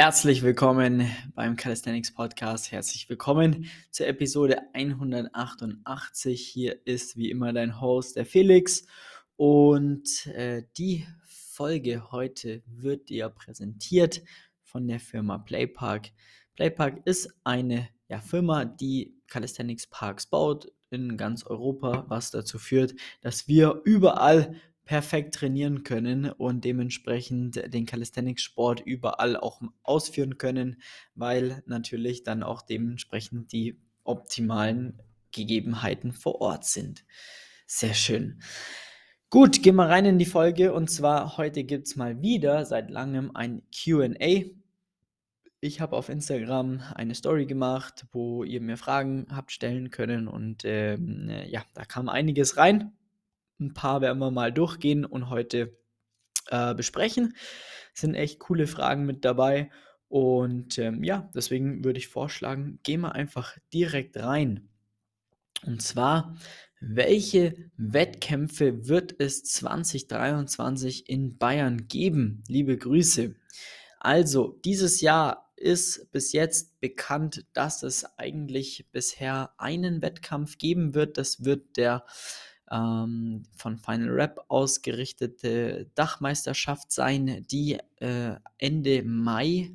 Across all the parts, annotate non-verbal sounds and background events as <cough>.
Herzlich willkommen beim Calisthenics Podcast. Herzlich willkommen zur Episode 188. Hier ist wie immer dein Host, der Felix. Und äh, die Folge heute wird dir präsentiert von der Firma Playpark. Playpark ist eine ja, Firma, die Calisthenics Parks baut in ganz Europa, was dazu führt, dass wir überall perfekt trainieren können und dementsprechend den Calisthenics-Sport überall auch ausführen können, weil natürlich dann auch dementsprechend die optimalen Gegebenheiten vor Ort sind. Sehr schön. Gut, gehen wir rein in die Folge und zwar heute gibt es mal wieder seit langem ein QA. Ich habe auf Instagram eine Story gemacht, wo ihr mir Fragen habt stellen können und ähm, ja, da kam einiges rein ein paar werden wir mal durchgehen und heute äh, besprechen. Es sind echt coole Fragen mit dabei. Und ähm, ja, deswegen würde ich vorschlagen, gehen wir einfach direkt rein. Und zwar, welche Wettkämpfe wird es 2023 in Bayern geben? Liebe Grüße. Also, dieses Jahr ist bis jetzt bekannt, dass es eigentlich bisher einen Wettkampf geben wird. Das wird der ähm, von Final Rap ausgerichtete Dachmeisterschaft sein, die äh, Ende Mai,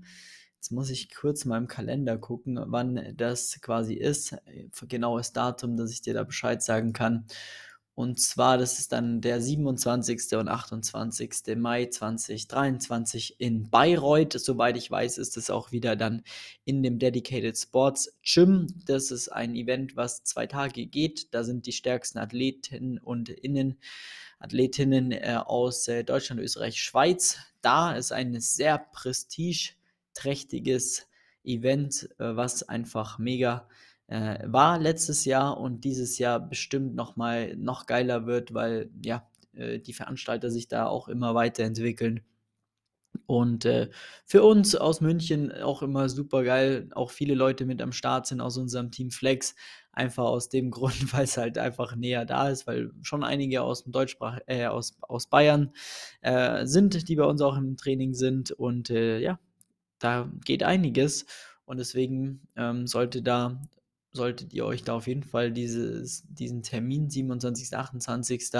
jetzt muss ich kurz mal im Kalender gucken, wann das quasi ist, äh, genaues Datum, dass ich dir da Bescheid sagen kann. Und zwar, das ist dann der 27. und 28. Mai 2023 in Bayreuth. Soweit ich weiß, ist es auch wieder dann in dem Dedicated Sports Gym. Das ist ein Event, was zwei Tage geht. Da sind die stärksten Athletinnen und Innen, Athletinnen äh, aus äh, Deutschland, Österreich, Schweiz. Da ist ein sehr prestigeträchtiges Event, äh, was einfach mega äh, war letztes Jahr und dieses Jahr bestimmt noch mal noch geiler wird, weil ja äh, die Veranstalter sich da auch immer weiterentwickeln. Und äh, für uns aus München auch immer super geil, auch viele Leute mit am Start sind aus unserem Team Flex, einfach aus dem <laughs> Grund, weil es halt einfach näher da ist, weil schon einige aus dem Deutschsprach, äh, aus, aus Bayern äh, sind, die bei uns auch im Training sind und äh, ja, da geht einiges und deswegen ähm, sollte da solltet ihr euch da auf jeden Fall dieses, diesen Termin 27. 28.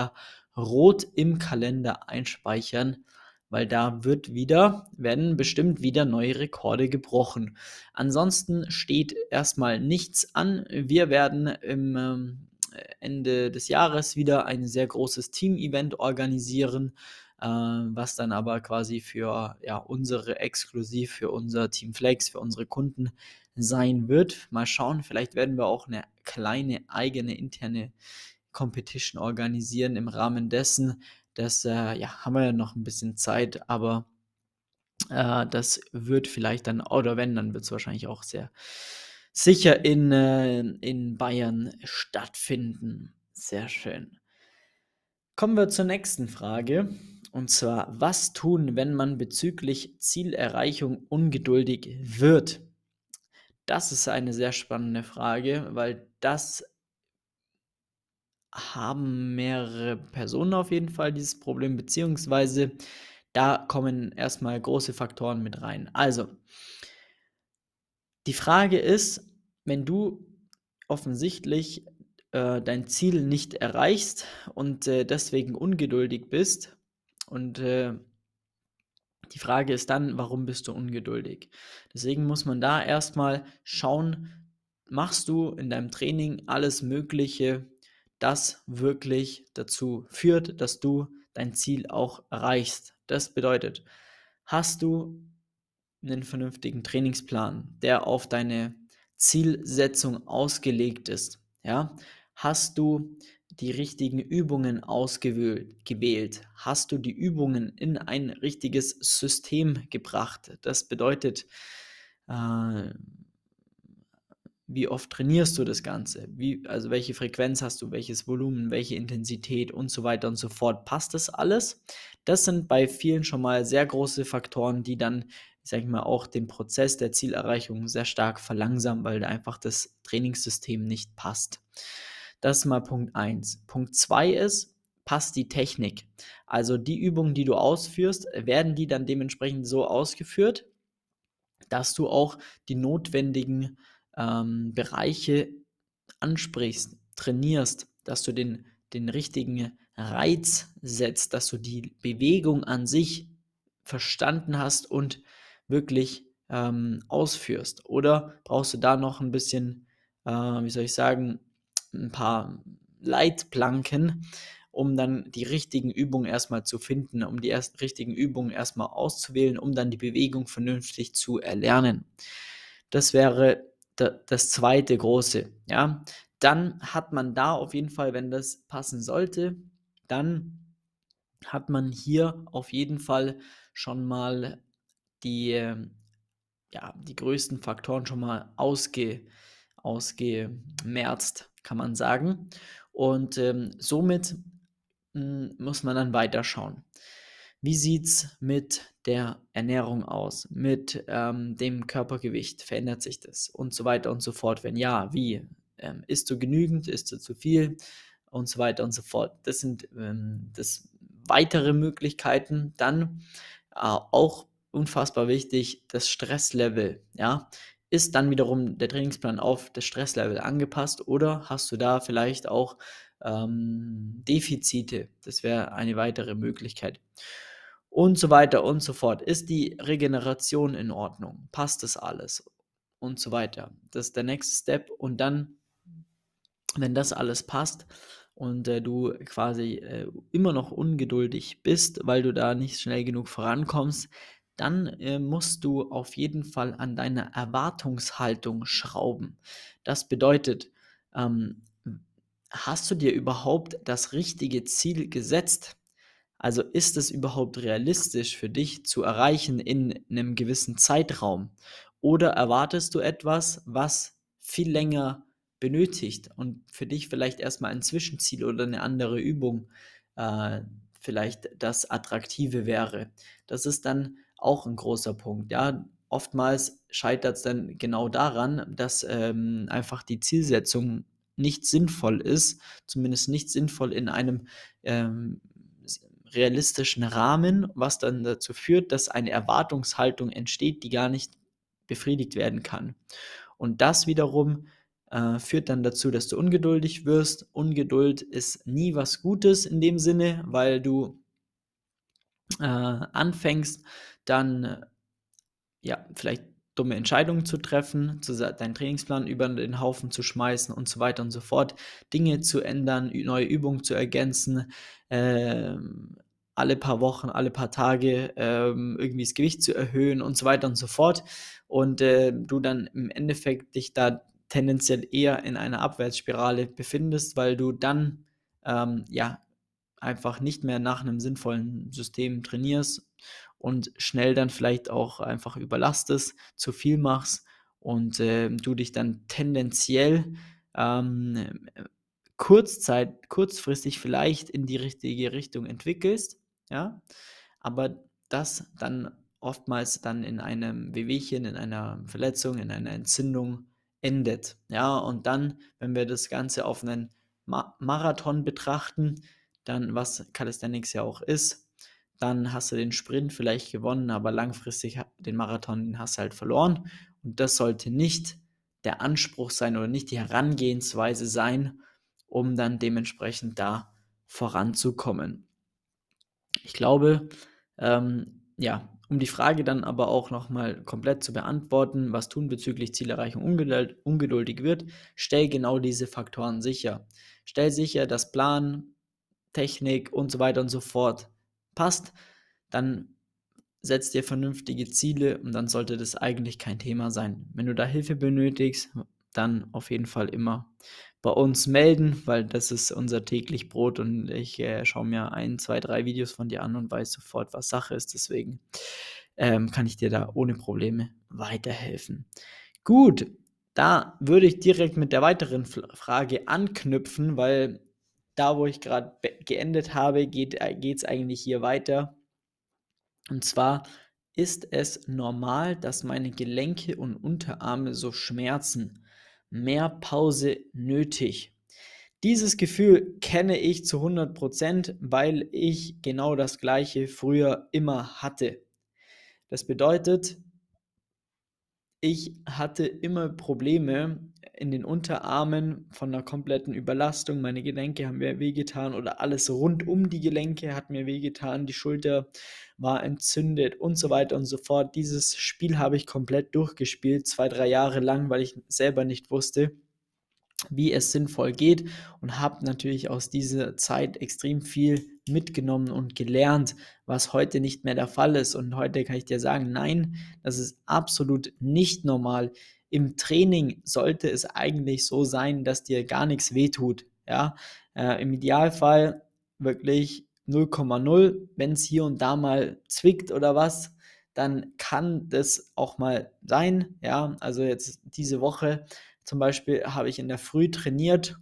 rot im Kalender einspeichern, weil da wird wieder, werden bestimmt wieder neue Rekorde gebrochen. Ansonsten steht erstmal nichts an. Wir werden im ähm, Ende des Jahres wieder ein sehr großes Team-Event organisieren, was dann aber quasi für ja, unsere exklusiv für unser Team Flex, für unsere Kunden sein wird. Mal schauen, vielleicht werden wir auch eine kleine eigene interne Competition organisieren im Rahmen dessen. Das äh, ja, haben wir ja noch ein bisschen Zeit, aber äh, das wird vielleicht dann, oder wenn, dann wird es wahrscheinlich auch sehr sicher in, äh, in Bayern stattfinden. Sehr schön. Kommen wir zur nächsten Frage. Und zwar, was tun, wenn man bezüglich Zielerreichung ungeduldig wird? Das ist eine sehr spannende Frage, weil das haben mehrere Personen auf jeden Fall dieses Problem, beziehungsweise da kommen erstmal große Faktoren mit rein. Also, die Frage ist, wenn du offensichtlich äh, dein Ziel nicht erreichst und äh, deswegen ungeduldig bist und äh, die Frage ist dann, warum bist du ungeduldig? Deswegen muss man da erstmal schauen, machst du in deinem Training alles Mögliche, das wirklich dazu führt, dass du dein Ziel auch erreichst. Das bedeutet, hast du einen vernünftigen Trainingsplan, der auf deine Zielsetzung ausgelegt ist, ja? Hast du die richtigen Übungen ausgewählt? Hast du die Übungen in ein richtiges System gebracht? Das bedeutet, äh, wie oft trainierst du das Ganze? Wie, also welche Frequenz hast du, welches Volumen, welche Intensität und so weiter und so fort. Passt das alles? Das sind bei vielen schon mal sehr große Faktoren, die dann, sag ich mal, auch den Prozess der Zielerreichung sehr stark verlangsamen, weil einfach das Trainingssystem nicht passt. Das ist mal Punkt 1. Punkt 2 ist, passt die Technik. Also die Übungen, die du ausführst, werden die dann dementsprechend so ausgeführt, dass du auch die notwendigen ähm, Bereiche ansprichst, trainierst, dass du den, den richtigen Reiz setzt, dass du die Bewegung an sich verstanden hast und wirklich ähm, ausführst. Oder brauchst du da noch ein bisschen, äh, wie soll ich sagen, ein paar Leitplanken, um dann die richtigen Übungen erstmal zu finden, um die ersten richtigen Übungen erstmal auszuwählen, um dann die Bewegung vernünftig zu erlernen. Das wäre das zweite große, ja. Dann hat man da auf jeden Fall, wenn das passen sollte, dann hat man hier auf jeden Fall schon mal die, ja, die größten Faktoren schon mal ausge, ausgemerzt, kann man sagen. Und ähm, somit hm, muss man dann weiterschauen. Wie sieht es mit der Ernährung aus? Mit ähm, dem Körpergewicht? Verändert sich das? Und so weiter und so fort. Wenn ja, wie? Ähm, isst du genügend? Isst du zu viel? Und so weiter und so fort. Das sind ähm, das weitere Möglichkeiten. Dann äh, auch unfassbar wichtig, das Stresslevel. Ja? Ist dann wiederum der Trainingsplan auf das Stresslevel angepasst oder hast du da vielleicht auch ähm, Defizite. Das wäre eine weitere Möglichkeit. Und so weiter und so fort. Ist die Regeneration in Ordnung? Passt das alles? Und so weiter. Das ist der nächste Step. Und dann, wenn das alles passt und äh, du quasi äh, immer noch ungeduldig bist, weil du da nicht schnell genug vorankommst, dann äh, musst du auf jeden Fall an deiner Erwartungshaltung schrauben. Das bedeutet, ähm, hast du dir überhaupt das richtige Ziel gesetzt? Also ist es überhaupt realistisch für dich zu erreichen in einem gewissen Zeitraum? Oder erwartest du etwas, was viel länger benötigt und für dich vielleicht erstmal ein Zwischenziel oder eine andere Übung äh, vielleicht das Attraktive wäre? Das ist dann auch ein großer Punkt. Ja, oftmals scheitert es dann genau daran, dass ähm, einfach die Zielsetzung nicht sinnvoll ist, zumindest nicht sinnvoll in einem ähm, realistischen Rahmen, was dann dazu führt, dass eine Erwartungshaltung entsteht, die gar nicht befriedigt werden kann. Und das wiederum äh, führt dann dazu, dass du ungeduldig wirst. Ungeduld ist nie was Gutes in dem Sinne, weil du äh, anfängst, dann ja, vielleicht dumme Entscheidungen zu treffen, zu, deinen Trainingsplan über den Haufen zu schmeißen und so weiter und so fort, Dinge zu ändern, neue Übungen zu ergänzen, äh, alle paar Wochen, alle paar Tage äh, irgendwie das Gewicht zu erhöhen und so weiter und so fort. Und äh, du dann im Endeffekt dich da tendenziell eher in einer Abwärtsspirale befindest, weil du dann ähm, ja einfach nicht mehr nach einem sinnvollen System trainierst und schnell dann vielleicht auch einfach überlastest, zu viel machst und äh, du dich dann tendenziell ähm, kurzzeit, kurzfristig vielleicht in die richtige Richtung entwickelst, ja, aber das dann oftmals dann in einem Wehwehchen, in einer Verletzung, in einer Entzündung endet, ja, und dann, wenn wir das Ganze auf einen Ma Marathon betrachten, dann was Calisthenics ja auch ist, dann hast du den Sprint vielleicht gewonnen, aber langfristig den Marathon hast du halt verloren. Und das sollte nicht der Anspruch sein oder nicht die Herangehensweise sein, um dann dementsprechend da voranzukommen. Ich glaube, ähm, ja, um die Frage dann aber auch nochmal komplett zu beantworten, was tun bezüglich Zielerreichung ungeduld, ungeduldig wird, stell genau diese Faktoren sicher. Stell sicher, dass Plan, Technik und so weiter und so fort passt, dann setz dir vernünftige Ziele und dann sollte das eigentlich kein Thema sein. Wenn du da Hilfe benötigst, dann auf jeden Fall immer bei uns melden, weil das ist unser täglich Brot und ich äh, schaue mir ein, zwei, drei Videos von dir an und weiß sofort, was Sache ist. Deswegen ähm, kann ich dir da ohne Probleme weiterhelfen. Gut, da würde ich direkt mit der weiteren Frage anknüpfen, weil da, wo ich gerade geendet habe, geht es äh, eigentlich hier weiter. Und zwar ist es normal, dass meine Gelenke und Unterarme so schmerzen. Mehr Pause nötig. Dieses Gefühl kenne ich zu 100%, weil ich genau das gleiche früher immer hatte. Das bedeutet, ich hatte immer Probleme in den Unterarmen von 'ner kompletten Überlastung. Meine Gelenke haben mir wehgetan oder alles rund um die Gelenke hat mir wehgetan. Die Schulter war entzündet und so weiter und so fort. Dieses Spiel habe ich komplett durchgespielt, 2, 3 Jahre lang, weil ich selber nicht wusste, wie es sinnvoll geht und habe natürlich aus dieser Zeit extrem viel mitgenommen und gelernt, was heute nicht mehr der Fall ist. Und heute kann ich dir sagen, nein, das ist absolut nicht normal. Im Training sollte es eigentlich so sein, dass dir gar nichts wehtut. Ja? Äh, Im Idealfall wirklich 0,0. Wenn es hier und da mal zwickt oder was, dann kann das auch mal sein. Ja, also jetzt diese Woche zum Beispiel habe ich in der Früh trainiert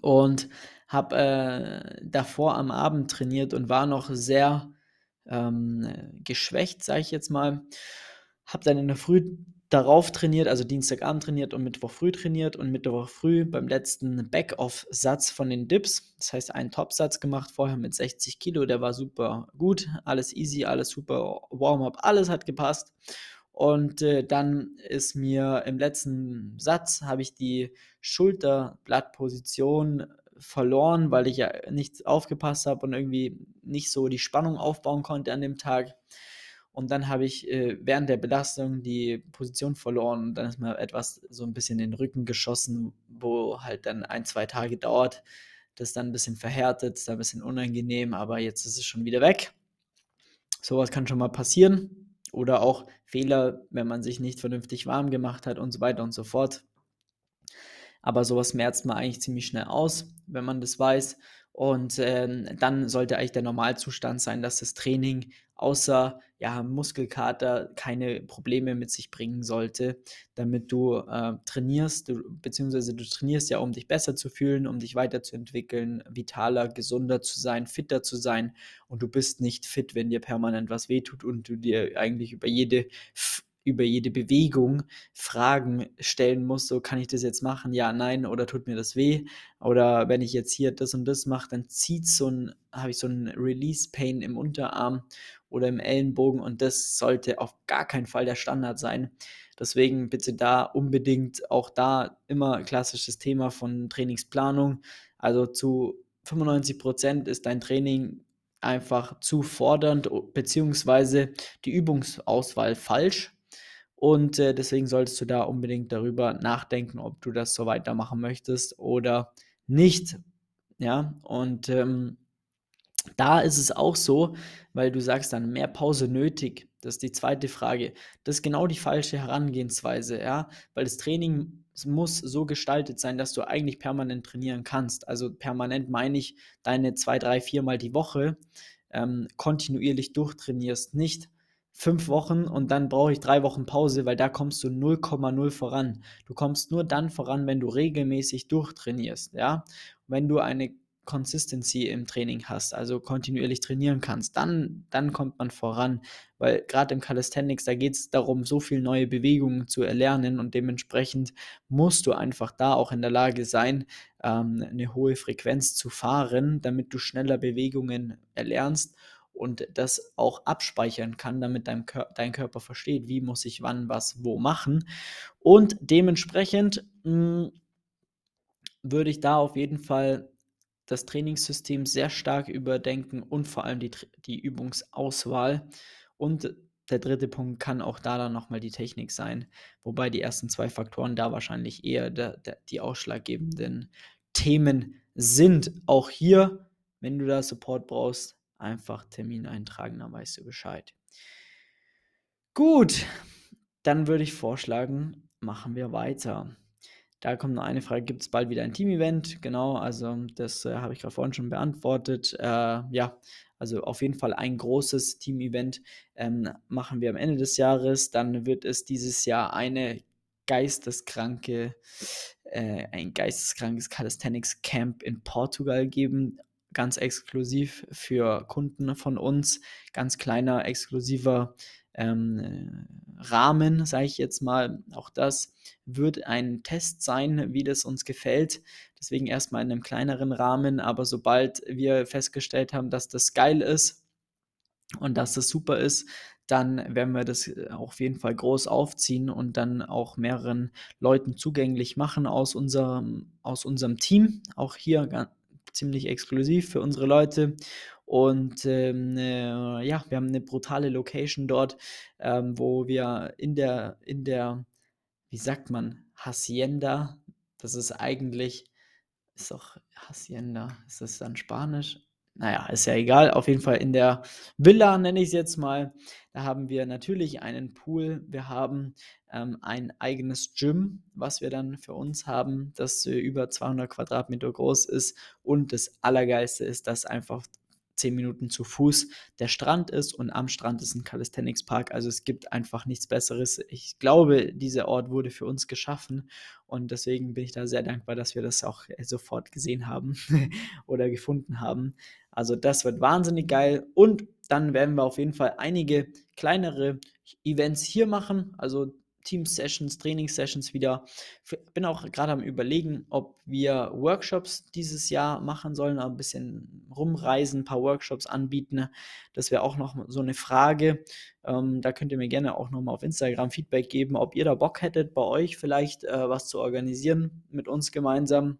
und habe äh, davor am Abend trainiert und war noch sehr ähm, geschwächt, sage ich jetzt mal. Habe dann in der Früh darauf trainiert, also Dienstagabend trainiert und Mittwoch früh trainiert und Mittwoch früh beim letzten Back-Off-Satz von den Dips, das heißt einen Top-Satz gemacht, vorher mit 60 Kilo, der war super gut, alles easy, alles super Warm-up, alles hat gepasst und äh, dann ist mir im letzten Satz, habe ich die Schulterblattposition verloren, weil ich ja nicht aufgepasst habe und irgendwie nicht so die Spannung aufbauen konnte an dem Tag. Und dann habe ich äh, während der Belastung die Position verloren und dann ist mir etwas so ein bisschen in den Rücken geschossen, wo halt dann ein, zwei Tage dauert. Das ist dann ein bisschen verhärtet, ist dann ein bisschen unangenehm, aber jetzt ist es schon wieder weg. Sowas kann schon mal passieren. Oder auch Fehler, wenn man sich nicht vernünftig warm gemacht hat und so weiter und so fort. Aber sowas merzt man eigentlich ziemlich schnell aus, wenn man das weiß. Und ähm, dann sollte eigentlich der Normalzustand sein, dass das Training außer ja, Muskelkater keine Probleme mit sich bringen sollte, damit du äh, trainierst, du, beziehungsweise du trainierst ja, um dich besser zu fühlen, um dich weiterzuentwickeln, vitaler, gesunder zu sein, fitter zu sein. Und du bist nicht fit, wenn dir permanent was wehtut und du dir eigentlich über jede über jede Bewegung Fragen stellen muss, so kann ich das jetzt machen, ja, nein, oder tut mir das weh? Oder wenn ich jetzt hier das und das mache, dann zieht so ein, habe ich so ein Release-Pain im Unterarm oder im Ellenbogen und das sollte auf gar keinen Fall der Standard sein. Deswegen bitte da unbedingt auch da immer klassisches Thema von Trainingsplanung. Also zu 95 Prozent ist dein Training einfach zu fordernd, beziehungsweise die Übungsauswahl falsch. Und äh, deswegen solltest du da unbedingt darüber nachdenken, ob du das so weitermachen möchtest oder nicht. Ja, und ähm, da ist es auch so, weil du sagst dann mehr Pause nötig. Das ist die zweite Frage. Das ist genau die falsche Herangehensweise, ja, weil das Training muss so gestaltet sein, dass du eigentlich permanent trainieren kannst. Also permanent meine ich deine zwei, drei, viermal die Woche ähm, kontinuierlich durchtrainierst, nicht fünf Wochen und dann brauche ich drei Wochen Pause, weil da kommst du 0,0 voran. Du kommst nur dann voran, wenn du regelmäßig durchtrainierst, ja. Wenn du eine Consistency im Training hast, also kontinuierlich trainieren kannst, dann, dann kommt man voran, weil gerade im Calisthenics, da geht es darum, so viele neue Bewegungen zu erlernen und dementsprechend musst du einfach da auch in der Lage sein, ähm, eine hohe Frequenz zu fahren, damit du schneller Bewegungen erlernst und das auch abspeichern kann, damit dein, Kör dein Körper versteht, wie muss ich wann was wo machen. Und dementsprechend mh, hm, würde ich da auf jeden Fall das Trainingssystem sehr stark überdenken und vor allem die, die Übungsauswahl. Und der dritte Punkt kann auch da dann nochmal die Technik sein, wobei die ersten zwei Faktoren da wahrscheinlich eher der, der, die ausschlaggebenden Themen sind. Auch hier, wenn du da Support brauchst, einfach Termin eintragen, dann weißt du Bescheid. Gut, dann würde ich vorschlagen, machen wir weiter. Da kommt noch eine Frage, gibt es bald wieder ein Team-Event? Genau, also das äh, habe ich gerade vorhin schon beantwortet. Äh, ja, also auf jeden Fall ein großes Team-Event ähm, machen wir am Ende des Jahres. Dann wird es dieses Jahr eine geisteskranke, äh, ein geisteskrankes Calisthenics Camp in Portugal geben ganz exklusiv für Kunden von uns, ganz kleiner, exklusiver ähm, Rahmen, sage ich jetzt mal. Auch das wird ein Test sein, wie das uns gefällt. Deswegen erstmal in einem kleineren Rahmen, aber sobald wir festgestellt haben, dass das geil ist und dass das super ist, dann werden wir das äh, auf jeden Fall groß aufziehen und dann auch mehreren Leuten zugänglich machen aus unserem, aus unserem Team. Auch hier ziemlich exklusiv für unsere Leute. Und ähm, äh, ja, wir haben eine brutale Location dort, ähm, wo wir in der, in der, wie sagt man, Hacienda, das ist eigentlich, ist doch Hacienda, ist das dann Spanisch? Naja, ist ja egal. Auf jeden Fall in der Villa, nenne ich es jetzt mal. Da haben wir natürlich einen Pool. Wir haben ähm, ein eigenes Gym, was wir dann für uns haben, das äh, über 200 Quadratmeter groß ist. Und das Allergeilste ist, dass einfach zehn Minuten zu Fuß der Strand ist und am Strand ist ein Calisthenics Park. Also es gibt einfach nichts Besseres. Ich glaube, dieser Ort wurde für uns geschaffen und deswegen bin ich da sehr dankbar, dass wir das auch äh, sofort gesehen haben <laughs> oder gefunden haben. Also das wird wahnsinnig geil und dann werden wir auf jeden Fall einige kleinere Events hier machen. Also Team-Sessions, Trainingssessions wieder. Bin auch gerade am Überlegen, ob wir Workshops dieses Jahr machen sollen, ein bisschen rumreisen, ein paar Workshops anbieten. Das wäre auch noch so eine Frage. Ähm, da könnt ihr mir gerne auch nochmal auf Instagram Feedback geben, ob ihr da Bock hättet, bei euch vielleicht äh, was zu organisieren mit uns gemeinsam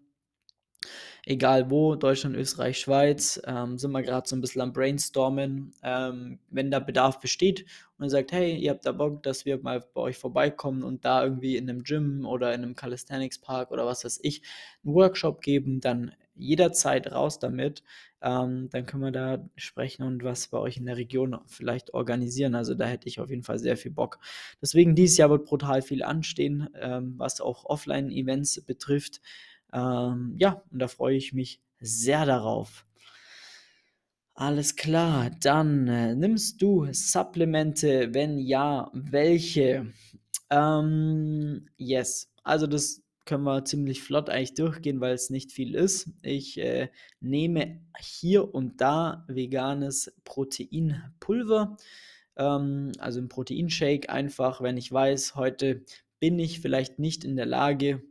egal wo, Deutschland, Österreich, Schweiz, ähm, sind wir gerade so ein bisschen am Brainstormen. Ähm, wenn da Bedarf besteht und ihr sagt, hey, ihr habt da Bock, dass wir mal bei euch vorbeikommen und da irgendwie in einem Gym oder in einem Calisthenics Park oder was weiß ich, einen Workshop geben, dann jederzeit raus damit. Ähm, dann können wir da sprechen und was bei euch in der Region vielleicht organisieren. Also da hätte ich auf jeden Fall sehr viel Bock. Deswegen dieses Jahr wird brutal viel anstehen, ähm, was auch Offline-Events betrifft. Ähm, ja, und da freue ich mich sehr darauf. Alles klar, dann äh, nimmst du Supplemente? Wenn ja, welche? Ähm, yes, also das können wir ziemlich flott eigentlich durchgehen, weil es nicht viel ist. Ich äh, nehme hier und da veganes Proteinpulver, ähm, also ein Proteinshake einfach, wenn ich weiß, heute bin ich vielleicht nicht in der Lage,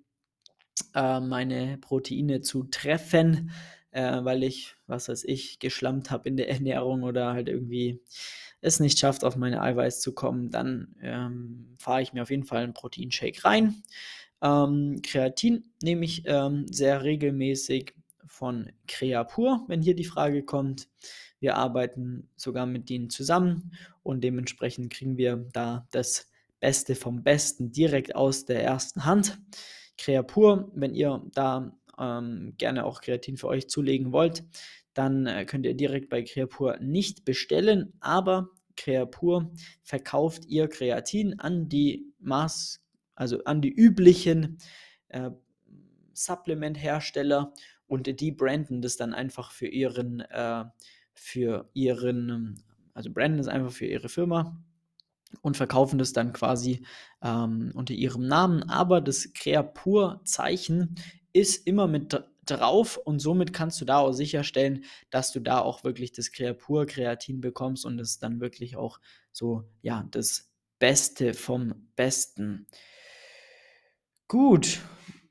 äh, meine Proteine zu treffen, äh, weil ich, was weiß ich, geschlammt habe in der <laughs> Ernährung oder halt irgendwie es nicht schafft, auf meine Eiweiß zu kommen, dann ähm, fahre ich mir auf jeden Fall einen Proteinshake rein. Ähm, Kreatin nehme ich ähm, sehr regelmäßig von Creapur, wenn hier die Frage kommt. Wir arbeiten sogar mit denen zusammen und dementsprechend kriegen wir da das Beste vom Besten direkt aus der ersten Hand. Creapur, wenn ihr da ähm, gerne auch Kreatin für euch zulegen wollt, dann äh, könnt ihr direkt bei Creapur nicht bestellen, aber Creapur verkauft ihr Kreatin an die Maß, also an die üblichen äh, Supplement-Hersteller und die branden das dann einfach für ihren, äh, für ihren, also branden das einfach für ihre Firma und verkaufen das dann quasi ähm, unter ihrem Namen. Aber das Creapur-Zeichen ist immer mit drauf und somit kannst du da auch sicherstellen, dass du da auch wirklich das Creapur-Kreatin bekommst und es dann wirklich auch so, ja, das Beste vom Besten. Gut,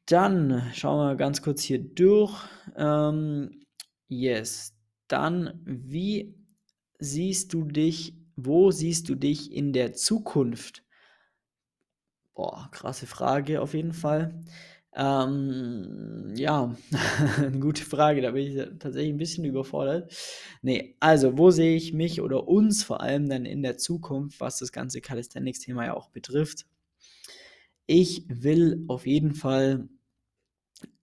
dann schauen wir ganz kurz hier durch. Ähm, yes, dann, wie siehst du dich wo siehst du dich in der Zukunft? Boah, krasse Frage auf jeden Fall. Ähm, ja, <laughs> eine gute Frage, da bin ich tatsächlich ein bisschen überfordert. Nee, also, wo sehe ich mich oder uns vor allem dann in der Zukunft, was das ganze Calisthenics-Thema ja auch betrifft? Ich will auf jeden Fall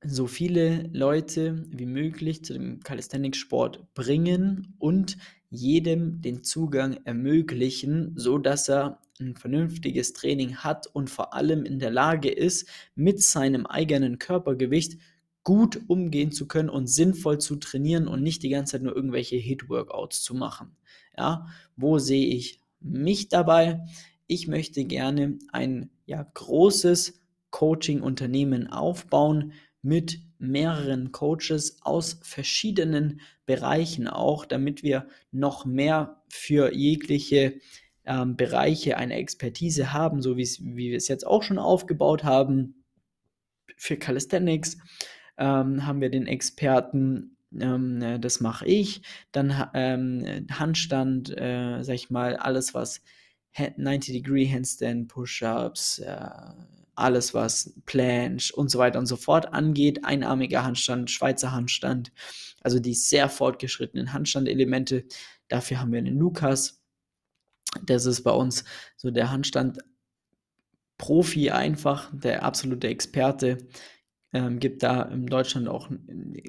so viele Leute wie möglich zu dem Calisthenics-Sport bringen und jedem den Zugang ermöglichen, so dass er ein vernünftiges Training hat und vor allem in der Lage ist, mit seinem eigenen Körpergewicht gut umgehen zu können und sinnvoll zu trainieren und nicht die ganze Zeit nur irgendwelche Hit-Workouts zu machen. Ja, wo sehe ich mich dabei? Ich möchte gerne ein ja, großes Coaching-Unternehmen aufbauen mit mehreren Coaches aus verschiedenen Bereichen auch, damit wir noch mehr für jegliche ähm, Bereiche eine Expertise haben, so wie wir es jetzt auch schon aufgebaut haben. Für Calisthenics ähm, haben wir den Experten, ähm, das mache ich. Dann ähm, Handstand, äh, sag ich mal, alles, was 90-Degree Handstand, Push-Ups, äh, alles was Planche und so weiter und so fort angeht, einarmiger Handstand, Schweizer Handstand, also die sehr fortgeschrittenen Handstandelemente. Dafür haben wir einen Lukas. Das ist bei uns so der Handstand Profi einfach, der absolute Experte. Ähm, gibt da in Deutschland auch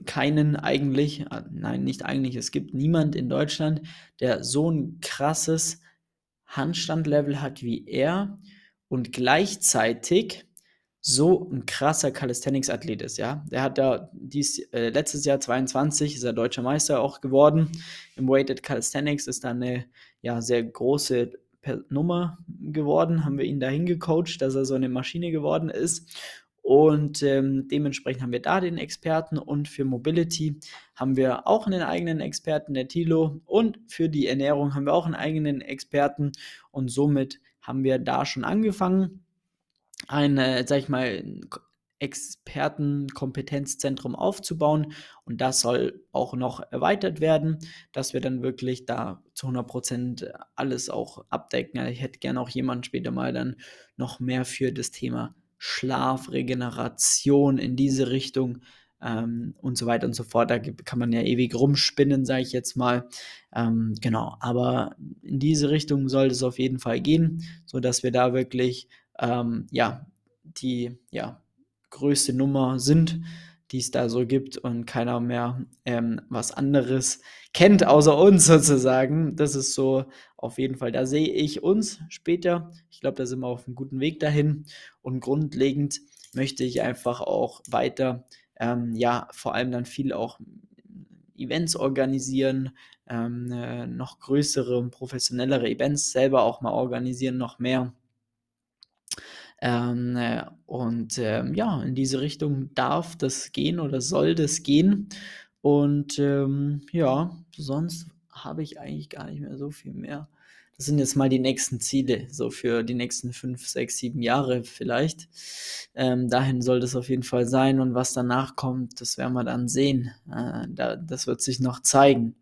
keinen eigentlich, äh, nein, nicht eigentlich, es gibt niemand in Deutschland, der so ein krasses Handstandlevel hat wie er und gleichzeitig so ein krasser Calisthenics-Athlet ist, ja. Der hat da dies, äh, letztes Jahr 22 ist er deutscher Meister auch geworden. Im Weighted Calisthenics ist da eine ja, sehr große Nummer geworden, haben wir ihn dahin gecoacht, dass er so eine Maschine geworden ist. Und ähm, dementsprechend haben wir da den Experten und für Mobility haben wir auch einen eigenen Experten, der Tilo. Und für die Ernährung haben wir auch einen eigenen Experten. Und somit haben wir da schon angefangen, ein, äh, sag ich mal, Expertenkompetenzzentrum aufzubauen und das soll auch noch erweitert werden, dass wir dann wirklich da zu 100% alles auch abdecken. Ich hätte gerne auch jemanden später mal dann noch mehr für das Thema Schlaf, Regeneration in diese Richtung ähm, und so weiter und so fort. Da kann man ja ewig rumspinnen, sage ich jetzt mal. Ähm, genau, aber in diese Richtung soll es auf jeden Fall gehen, sodass wir da wirklich ähm, ja, die ja, größte Nummer sind, die es da so gibt und keiner mehr ähm, was anderes kennt außer uns <laughs> sozusagen. Das ist so auf jeden Fall, da sehe ich uns später. Ich glaube, da sind wir auf einem guten Weg dahin und grundlegend möchte ich einfach auch weiter, ähm, ja, vor allem dann viel auch Events organisieren, ähm, äh, noch größere, professionellere Events selber auch mal organisieren, noch mehr ähm, äh, und ähm, ja, in diese Richtung darf das gehen oder soll das gehen. Und ähm, ja, sonst habe ich eigentlich gar nicht mehr so viel mehr. Das sind jetzt mal die nächsten Ziele, so für die nächsten fünf, sechs, sieben Jahre vielleicht. Ähm, dahin soll das auf jeden Fall sein und was danach kommt, das werden wir dann sehen. Äh, da, das wird sich noch zeigen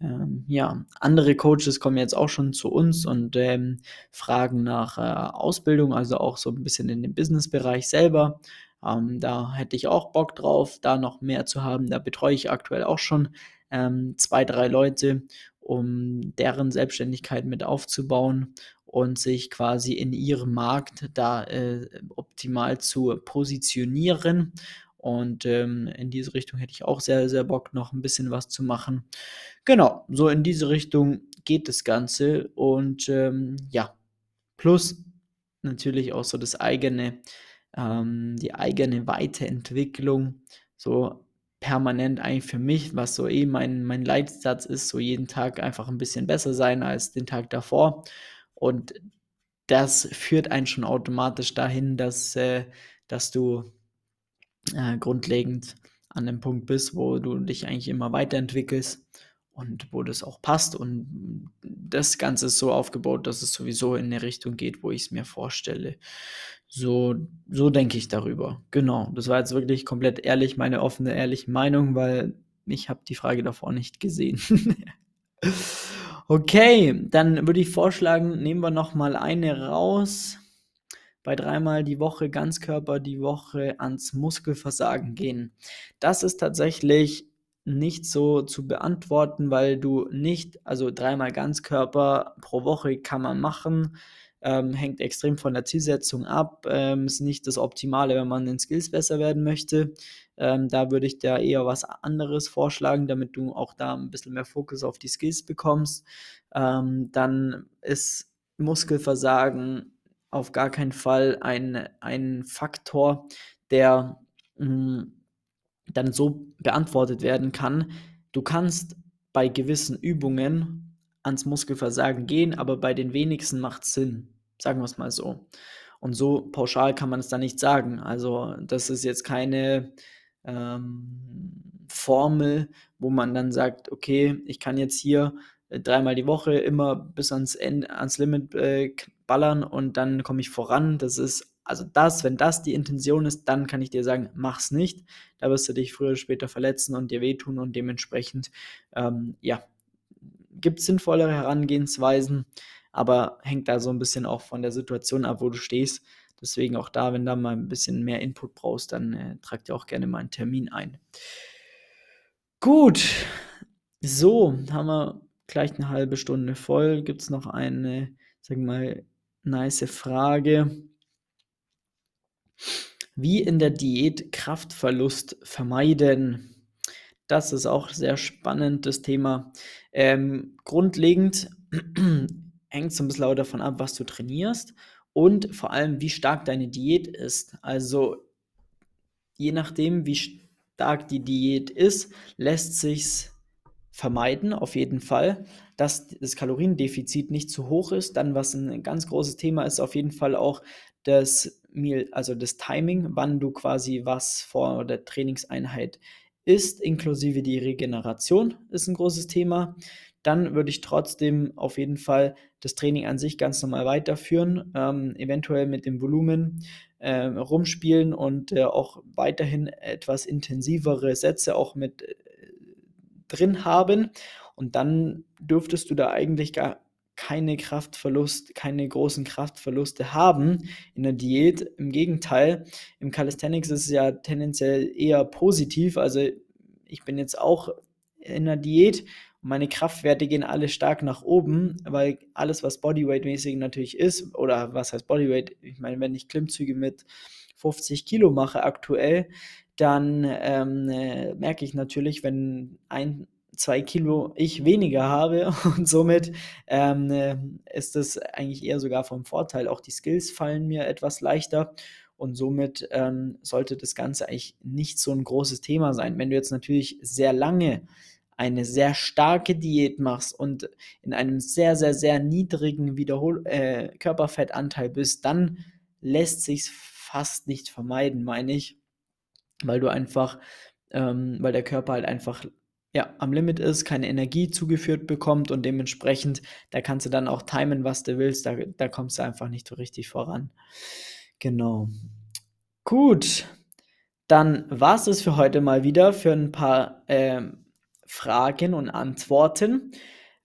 ähm, ja, andere Coaches kommen jetzt auch schon zu uns und ähm, fragen nach äh, Ausbildung, also auch so ein bisschen in dem Businessbereich selber. Ähm, da hätte ich auch Bock drauf, da noch mehr zu haben. Da betreue ich aktuell auch schon ähm, zwei, drei Leute, um deren Selbstständigkeit mit aufzubauen und sich quasi in ihrem Markt da äh, optimal zu positionieren und ähm, in diese Richtung hätte ich auch sehr, sehr Bock, noch ein bisschen was zu machen. Genau, so in diese Richtung geht das Ganze. Und ähm, ja, plus natürlich auch so das eigene, ähm, die eigene Weiterentwicklung, so permanent eigentlich für mich, was so eh mein, mein Leitsatz ist, so jeden Tag einfach ein bisschen besser sein als den Tag davor. Und das führt einen schon automatisch dahin, dass, äh, dass du äh, grundlegend an dem Punkt bist, wo du dich eigentlich immer weiterentwickelst und wo das auch passt. Und das Ganze ist so aufgebaut, dass es sowieso in eine Richtung geht, wo ich es mir vorstelle. So, so denke ich darüber. Genau. Das war jetzt wirklich komplett ehrlich, meine offene, ehrliche Meinung, weil ich habe die Frage davor nicht gesehen. <laughs> okay, dann würde ich vorschlagen, nehmen wir noch mal eine raus bei dreimal die Woche Ganzkörper die Woche ans Muskelversagen gehen. Das ist tatsächlich nicht so zu beantworten, weil du nicht, also dreimal Ganzkörper pro Woche kann man machen, ähm, hängt extrem von der Zielsetzung ab, ähm, ist nicht das Optimale, wenn man in Skills besser werden möchte. Ähm, da würde ich dir eher was anderes vorschlagen, damit du auch da ein bisschen mehr Fokus auf die Skills bekommst. Ähm, dann ist Muskelversagen auf gar keinen Fall ein, ein Faktor, der mh, hm, dann so beantwortet werden kann. Du kannst bei gewissen Übungen ans Muskelversagen gehen, aber bei den wenigsten macht es Sinn. Sagen wir es mal so. Und so pauschal kann man es dann nicht sagen. Also das ist jetzt keine ähm, Formel, wo man dann sagt, okay, ich kann jetzt hier äh, dreimal die Woche immer bis ans, End, ans Limit äh, ballern und dann komme ich voran. Das ist, also das, wenn das die Intention ist, dann kann ich dir sagen, mach's nicht. Da wirst du dich früher oder später verletzen und dir wehtun und dementsprechend, ähm, ja, gibt sinnvollere Herangehensweisen. aber hängt da so ein bisschen auch von der Situation ab, wo du stehst. Deswegen auch da, wenn du mal ein bisschen mehr Input brauchst, dann äh, trag dir auch gerne mal einen Termin ein. Gut, so haben wir gleich eine halbe Stunde voll. Gibt es noch eine, sag mal, nice Frage? Wie in der Diät Kraftverlust vermeiden? Das ist auch sehr spannend, das Thema. Ähm, grundlegend <clears throat> hängt es ein bisschen davon ab, was du trainierst und vor allem, wie stark deine Diät ist. Also je nachdem, wie stark die Diät ist, lässt sich vermeiden, auf jeden Fall, dass das Kaloriendefizit nicht zu hoch ist. Dann, was ein ganz großes Thema ist, auf jeden Fall auch das Meal, also das Timing, wann du quasi was vor der Trainingseinheit isst, inklusive die Regeneration ist ein großes Thema dann würde ich trotzdem auf jeden Fall das Training an sich ganz normal weiterführen, ähm, eventuell mit dem Volumen äh, rumspielen und äh, auch weiterhin etwas intensivere Sätze auch mit äh, drin haben. Und dann dürftest du da eigentlich gar keine Kraftverlust, keine großen Kraftverluste haben in der Diät. Im Gegenteil, im Calisthenics ist es ja tendenziell eher positiv. Also ich bin jetzt auch in der Diät meine Kraftwerte gehen alle stark nach oben, weil alles, was Bodyweight-mäßig natürlich ist, oder was heißt Bodyweight? Ich meine, wenn ich Klimmzüge mit 50 Kilo mache aktuell, dann ähm, äh, merke ich natürlich, wenn ein, zwei Kilo ich weniger habe <laughs> und somit ähm, äh, ist das eigentlich eher sogar vom Vorteil. Auch die Skills fallen mir etwas leichter und somit ähm, sollte das Ganze eigentlich nicht so ein großes Thema sein. Wenn du jetzt natürlich sehr lange eine sehr starke Diät machst und in einem sehr, sehr, sehr niedrigen Wiederhol äh, Körperfettanteil bist, dann lässt sich fast nicht vermeiden, meine ich, weil du einfach, ähm, weil der Körper halt einfach ja, am Limit ist, keine Energie zugeführt bekommt und dementsprechend, da kannst du dann auch timen, was du willst, da, da kommst du einfach nicht so richtig voran. Genau. Gut, dann war es das für heute mal wieder für ein paar ähm, Fragen und Antworten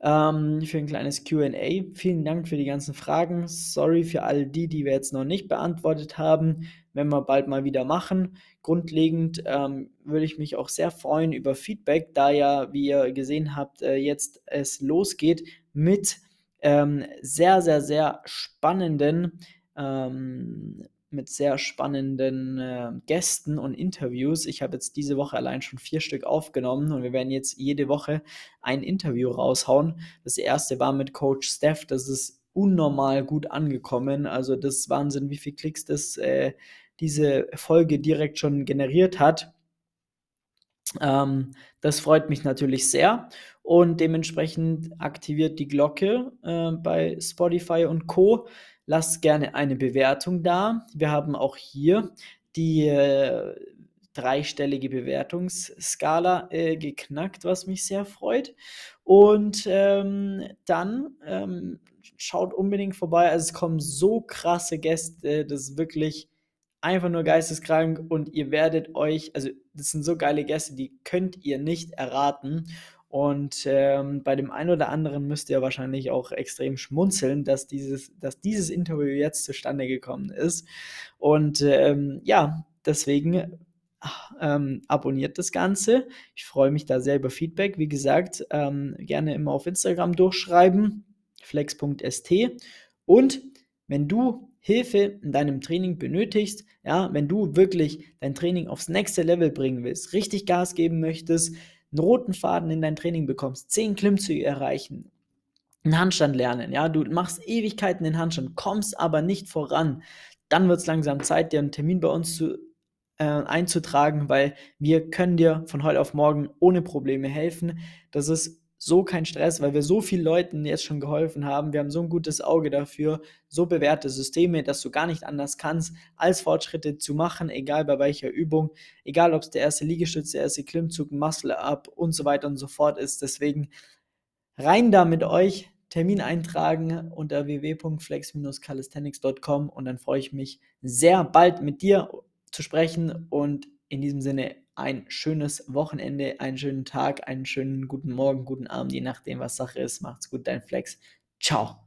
ähm, für ein kleines QA. Vielen Dank für die ganzen Fragen. Sorry für all die, die wir jetzt noch nicht beantwortet haben. Wenn wir bald mal wieder machen. Grundlegend ähm, würde ich mich auch sehr freuen über Feedback, da ja, wie ihr gesehen habt, äh, jetzt es losgeht mit ähm, sehr, sehr, sehr spannenden ähm, mit sehr spannenden äh, Gästen und Interviews. Ich habe jetzt diese Woche allein schon vier Stück aufgenommen und wir werden jetzt jede Woche ein Interview raushauen. Das erste war mit Coach Steph. Das ist unnormal gut angekommen. Also das ist Wahnsinn, wie viele Klicks das äh, diese Folge direkt schon generiert hat. Ähm, das freut mich natürlich sehr und dementsprechend aktiviert die Glocke äh, bei Spotify und Co lasst gerne eine Bewertung da. Wir haben auch hier die äh, dreistellige Bewertungsskala äh, geknackt, was mich sehr freut. Und ähm, dann ähm, schaut unbedingt vorbei. Also es kommen so krasse Gäste, das ist wirklich einfach nur geisteskrank und ihr werdet euch, also das sind so geile Gäste, die könnt ihr nicht erraten. Und ähm, bei dem einen oder anderen müsst ihr wahrscheinlich auch extrem schmunzeln, dass dieses, dass dieses Interview jetzt zustande gekommen ist. Und ähm, ja, deswegen ähm, abonniert das Ganze. Ich freue mich da sehr über Feedback. Wie gesagt, ähm, gerne immer auf Instagram durchschreiben, flex.st. Und wenn du Hilfe in deinem Training benötigst, ja, wenn du wirklich dein Training aufs nächste Level bringen willst, richtig Gas geben möchtest, einen roten Faden in dein Training bekommst, zehn Klimmzüge erreichen, einen Handstand lernen, ja, du machst Ewigkeiten den Handstand, kommst aber nicht voran, dann wird es langsam Zeit, dir einen Termin bei uns zu, äh, einzutragen, weil wir können dir von heute auf morgen ohne Probleme helfen. Das ist so kein Stress, weil wir so vielen Leuten jetzt schon geholfen haben. Wir haben so ein gutes Auge dafür, so bewährte Systeme, dass du gar nicht anders kannst, als Fortschritte zu machen, egal bei welcher Übung, egal ob es der erste Liegestütz, der erste Klimmzug, Muscle Up und so weiter und so fort ist. Deswegen rein da mit euch, Termin eintragen unter www.flex-calisthenics.com und dann freue ich mich sehr bald mit dir zu sprechen und in diesem Sinne ein schönes Wochenende, einen schönen Tag, einen schönen guten Morgen, guten Abend, je nachdem, was Sache ist. Macht's gut, dein Flex. Ciao.